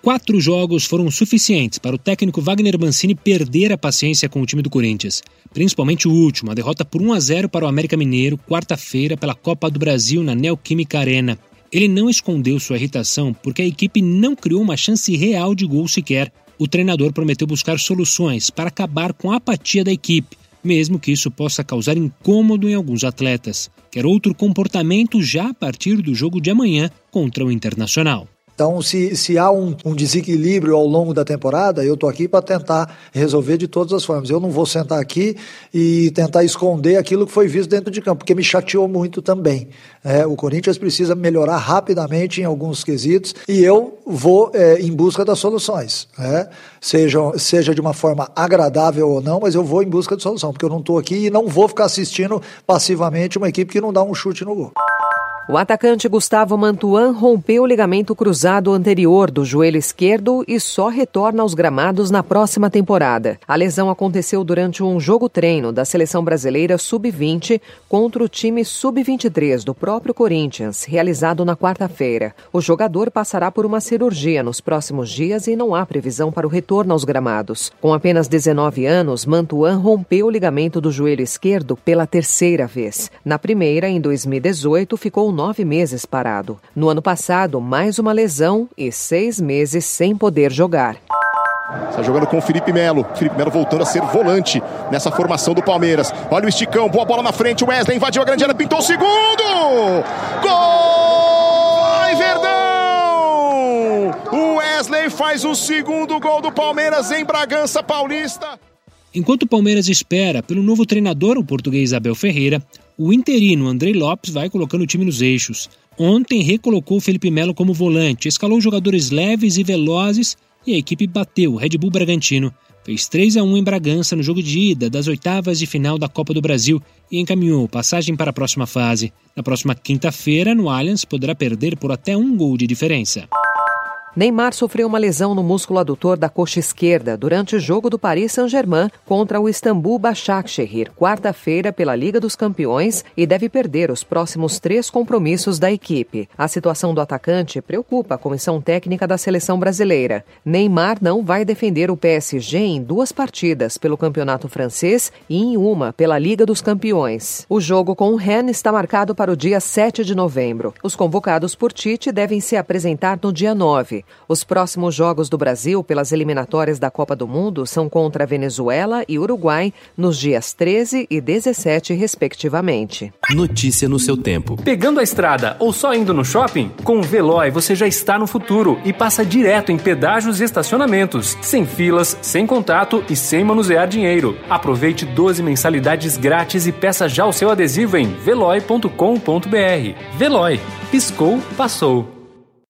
Quatro jogos foram suficientes para o técnico Wagner Mancini perder a paciência com o time do Corinthians, principalmente o último, a derrota por 1 a 0 para o América Mineiro, quarta-feira, pela Copa do Brasil na Neoquímica Arena. Ele não escondeu sua irritação porque a equipe não criou uma chance real de gol sequer. O treinador prometeu buscar soluções para acabar com a apatia da equipe, mesmo que isso possa causar incômodo em alguns atletas. Quer outro comportamento já a partir do jogo de amanhã contra o Internacional. Então, se, se há um, um desequilíbrio ao longo da temporada, eu estou aqui para tentar resolver de todas as formas. Eu não vou sentar aqui e tentar esconder aquilo que foi visto dentro de campo, porque me chateou muito também. É, o Corinthians precisa melhorar rapidamente em alguns quesitos e eu vou é, em busca das soluções. É, seja, seja de uma forma agradável ou não, mas eu vou em busca de solução, porque eu não estou aqui e não vou ficar assistindo passivamente uma equipe que não dá um chute no gol. O atacante Gustavo Mantuan rompeu o ligamento cruzado anterior do joelho esquerdo e só retorna aos gramados na próxima temporada. A lesão aconteceu durante um jogo treino da seleção brasileira sub-20 contra o time sub-23 do próprio Corinthians, realizado na quarta-feira. O jogador passará por uma cirurgia nos próximos dias e não há previsão para o retorno aos gramados. Com apenas 19 anos, Mantuan rompeu o ligamento do joelho esquerdo pela terceira vez. Na primeira, em 2018, ficou nove meses parado. No ano passado, mais uma lesão e seis meses sem poder jogar. Está jogando com o Felipe Melo. Felipe Melo voltando a ser volante nessa formação do Palmeiras. Olha o esticão, boa bola na frente. O Wesley invadiu a grande área, pintou o segundo! Gol! Ai, Verdão! O Wesley faz o segundo gol do Palmeiras em Bragança Paulista. Enquanto o Palmeiras espera pelo novo treinador, o português Abel Ferreira, o interino Andrei Lopes vai colocando o time nos eixos. Ontem recolocou Felipe Melo como volante, escalou jogadores leves e velozes e a equipe bateu o Red Bull Bragantino. Fez 3 a 1 em Bragança no jogo de ida das oitavas de final da Copa do Brasil e encaminhou passagem para a próxima fase. Na próxima quinta-feira, no Allianz, poderá perder por até um gol de diferença. Neymar sofreu uma lesão no músculo adutor da coxa esquerda durante o jogo do Paris Saint-Germain contra o Istambul Başakşehir, quarta-feira pela Liga dos Campeões e deve perder os próximos três compromissos da equipe. A situação do atacante preocupa a comissão técnica da seleção brasileira. Neymar não vai defender o PSG em duas partidas pelo Campeonato Francês e em uma pela Liga dos Campeões. O jogo com o Rennes está marcado para o dia 7 de novembro. Os convocados por Tite devem se apresentar no dia 9. Os próximos jogos do Brasil pelas eliminatórias da Copa do Mundo são contra Venezuela e Uruguai nos dias 13 e 17, respectivamente. Notícia no seu tempo. Pegando a estrada ou só indo no shopping? Com o Veloy você já está no futuro e passa direto em pedágios e estacionamentos, sem filas, sem contato e sem manusear dinheiro. Aproveite 12 mensalidades grátis e peça já o seu adesivo em veloy.com.br. Veloy. Piscou, passou.